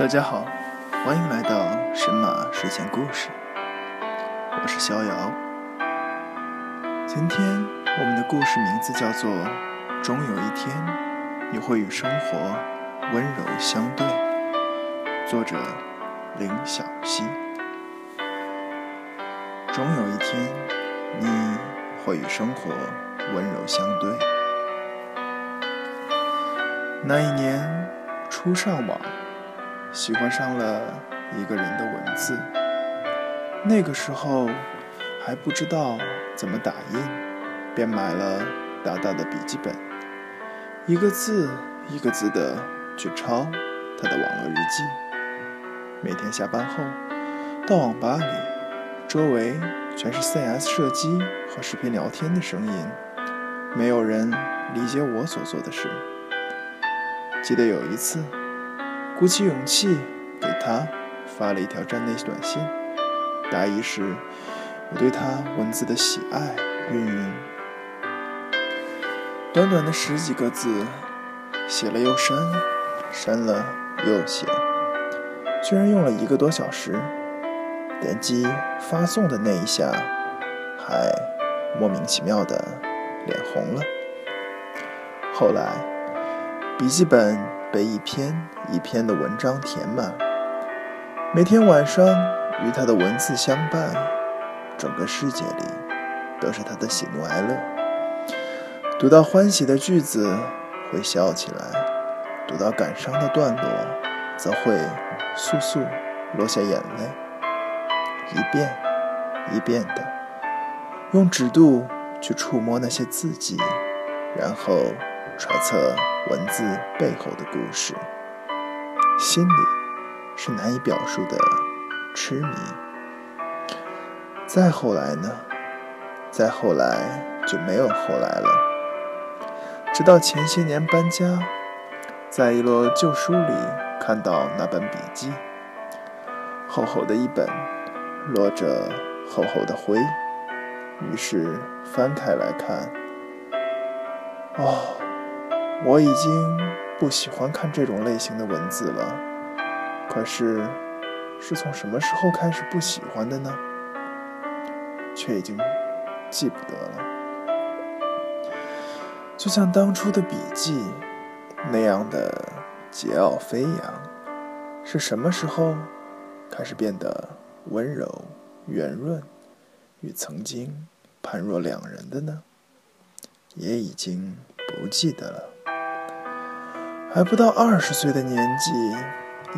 大家好，欢迎来到神马睡前故事，我是逍遥。今天我们的故事名字叫做《终有一天你会与生活温柔相对》，作者林小溪。终有一天你会与生活温柔相对。那一年初上网。喜欢上了一个人的文字，那个时候还不知道怎么打印，便买了大大的笔记本，一个字一个字的去抄他的网络日记。每天下班后到网吧里，周围全是 CS 射击和视频聊天的声音，没有人理解我所做的事。记得有一次。鼓起勇气给他发了一条站内短信，大意是我对他文字的喜爱云云。短短的十几个字，写了又删，删了又写，居然用了一个多小时。点击发送的那一下，还莫名其妙的脸红了。后来，笔记本。被一篇一篇的文章填满，每天晚上与他的文字相伴，整个世界里都是他的喜怒哀乐。读到欢喜的句子会笑起来，读到感伤的段落则会簌簌落下眼泪。一遍一遍的用指肚去触摸那些字迹，然后。揣测文字背后的故事，心里是难以表述的痴迷。再后来呢？再后来就没有后来了。直到前些年搬家，在一摞旧书里看到那本笔记，厚厚的一本，落着厚厚的灰。于是翻开来看，哦。我已经不喜欢看这种类型的文字了，可是是从什么时候开始不喜欢的呢？却已经记不得了。就像当初的笔记那样的桀骜飞扬，是什么时候开始变得温柔圆润，与曾经判若两人的呢？也已经不记得了。还不到二十岁的年纪，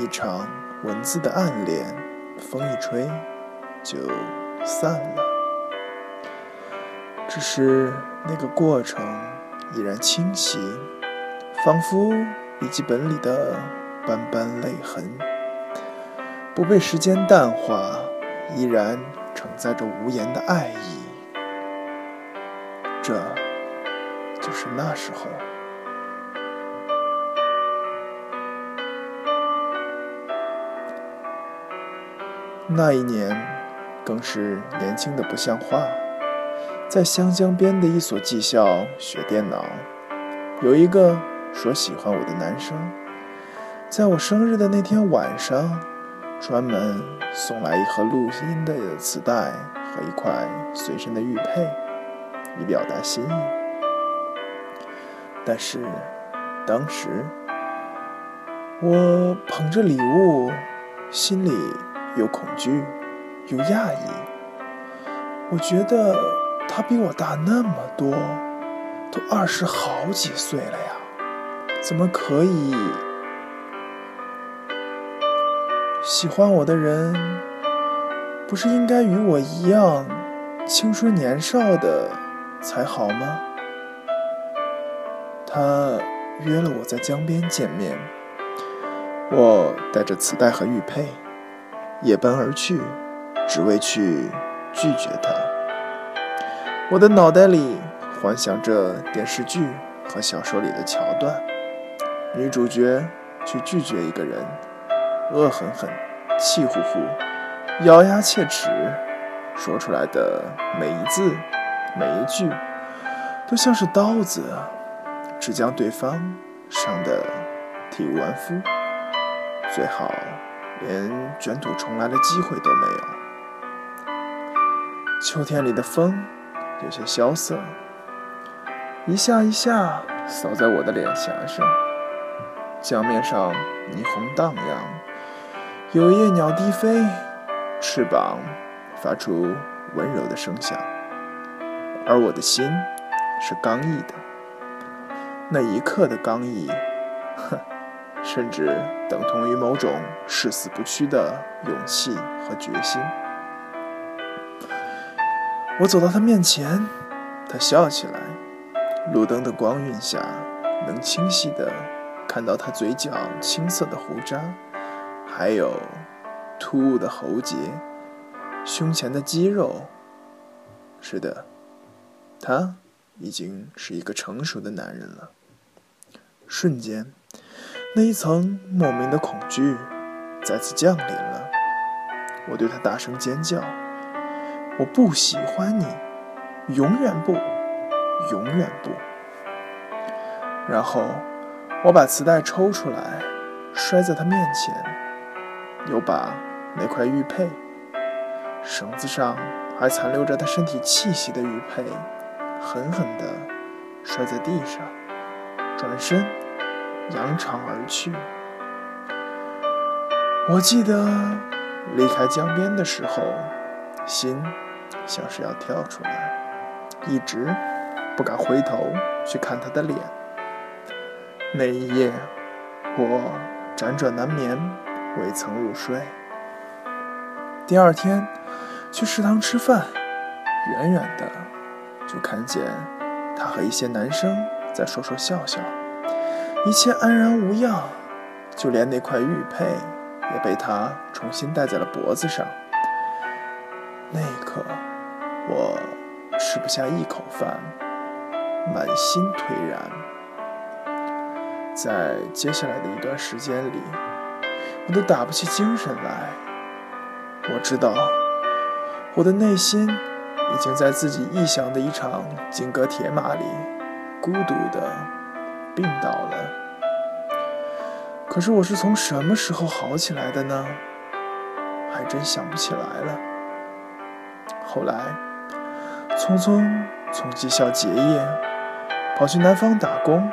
一场文字的暗恋，风一吹就散了。只是那个过程依然清晰，仿佛笔记本里的斑斑泪痕，不被时间淡化，依然承载着无言的爱意。这就是那时候。那一年，更是年轻的不像话。在湘江边的一所技校学电脑，有一个说喜欢我的男生，在我生日的那天晚上，专门送来一盒录音的磁带和一块随身的玉佩，以表达心意。但是，当时我捧着礼物，心里……又恐惧，又讶异。我觉得他比我大那么多，都二十好几岁了呀，怎么可以？喜欢我的人，不是应该与我一样青春年少的才好吗？他约了我在江边见面，我带着磁带和玉佩。夜奔而去，只为去拒绝他。我的脑袋里幻想着电视剧和小说里的桥段：女主角去拒绝一个人，恶狠狠、气呼呼、咬牙切齿，说出来的每一字、每一句，都像是刀子，只将对方伤得体无完肤。最好连卷土重来的机会都没有。秋天里的风有些萧瑟，一下一下扫在我的脸颊上，江面上霓虹荡漾，有夜鸟低飞，翅膀发出温柔的声响，而我的心是刚毅的。那一刻的刚毅，哼，甚至等同于某种誓死不屈的勇气和决心。我走到他面前，他笑起来。路灯的光晕下，能清晰地看到他嘴角青涩的胡渣，还有突兀的喉结、胸前的肌肉。是的，他已经是一个成熟的男人了。瞬间，那一层莫名的恐惧再次降临了。我对他大声尖叫：“我不喜欢你，永远不，永远不！”然后我把磁带抽出来，摔在他面前，又把那块玉佩，绳子上还残留着他身体气息的玉佩，狠狠地摔在地上，转身。扬长而去。我记得离开江边的时候，心像是要跳出来，一直不敢回头去看他的脸。那一夜，我辗转难眠，未曾入睡。第二天去食堂吃饭，远远的就看见他和一些男生在说说笑笑。一切安然无恙，就连那块玉佩也被他重新戴在了脖子上。那一刻，我吃不下一口饭，满心颓然。在接下来的一段时间里，我都打不起精神来。我知道，我的内心已经在自己臆想的一场金戈铁马里，孤独的。病倒了，可是我是从什么时候好起来的呢？还真想不起来了。后来，匆匆从技校结业，跑去南方打工，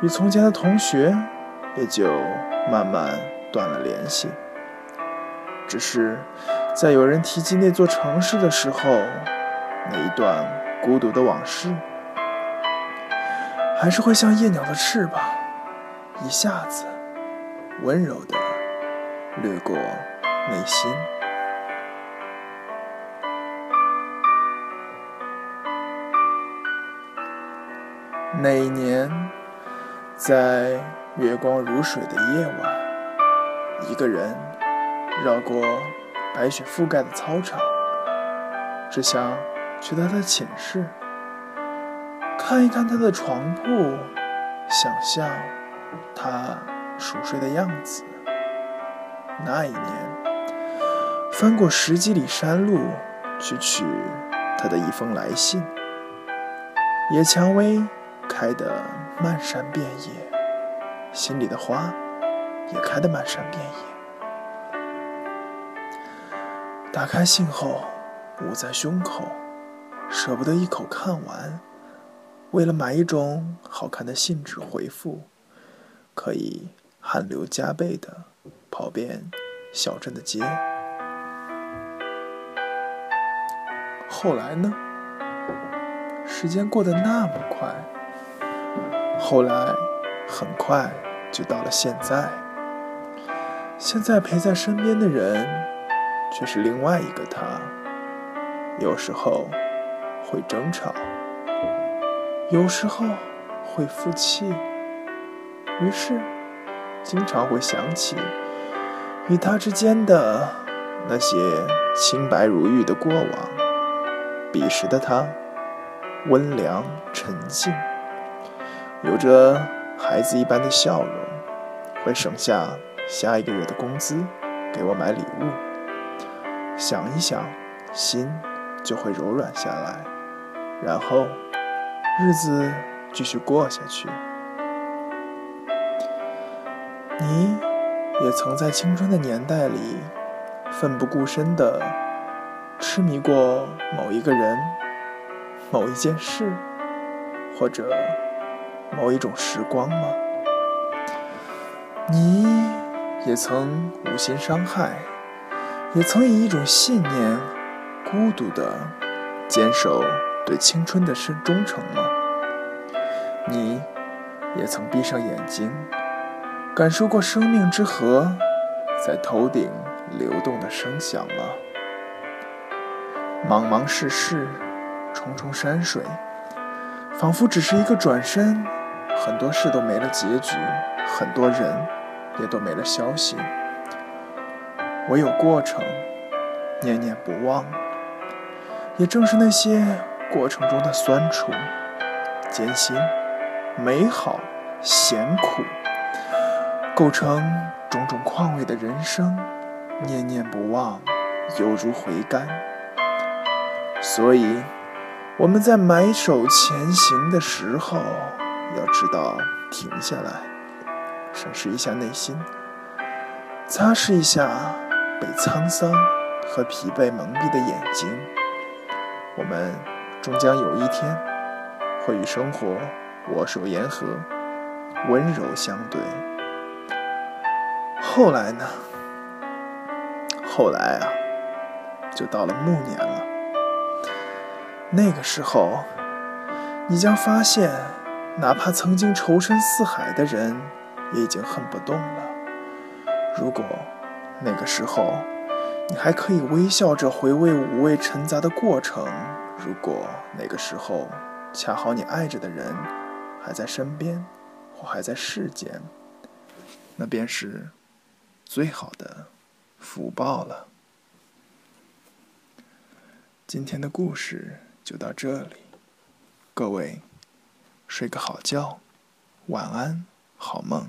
与从前的同学也就慢慢断了联系。只是在有人提及那座城市的时候，那一段孤独的往事。还是会像夜鸟的翅膀，一下子温柔的掠过内心。那一年，在月光如水的夜晚，一个人绕过白雪覆盖的操场，只想去他的寝室。看一看他的床铺，想象他熟睡的样子。那一年，翻过十几里山路去取他的一封来信。野蔷薇开得漫山遍野，心里的花也开得漫山遍野。打开信后，捂在胸口，舍不得一口看完。为了买一种好看的信纸回复，可以汗流浃背的跑遍小镇的街。后来呢？时间过得那么快，后来很快就到了现在。现在陪在身边的人，却是另外一个他。有时候会争吵。有时候会负气，于是经常会想起与他之间的那些清白如玉的过往。彼时的他温良沉静，有着孩子一般的笑容，会省下下一个月的工资给我买礼物。想一想，心就会柔软下来，然后。日子继续过下去，你也曾在青春的年代里奋不顾身的痴迷过某一个人、某一件事，或者某一种时光吗？你也曾无心伤害，也曾以一种信念孤独的坚守对青春的深忠诚吗？你也曾闭上眼睛。感受过生命之河在头顶流动的声响吗？茫茫世事，重重山水，仿佛只是一个转身，很多事都没了结局，很多人也都没了消息。唯有过程，念念不忘。也正是那些过程中的酸楚、艰辛、美好、咸苦。构成种种况味的人生，念念不忘，犹如回甘。所以，我们在埋首前行的时候，要知道停下来，审视一下内心，擦拭一下被沧桑和疲惫蒙蔽的眼睛。我们终将有一天，会与生活握手言和，温柔相对。后来呢？后来啊，就到了暮年了。那个时候，你将发现，哪怕曾经仇深似海的人，也已经恨不动了。如果那个时候，你还可以微笑着回味五味陈杂的过程；如果那个时候，恰好你爱着的人还在身边，或还在世间，那便是。最好的福报了。今天的故事就到这里，各位睡个好觉，晚安，好梦。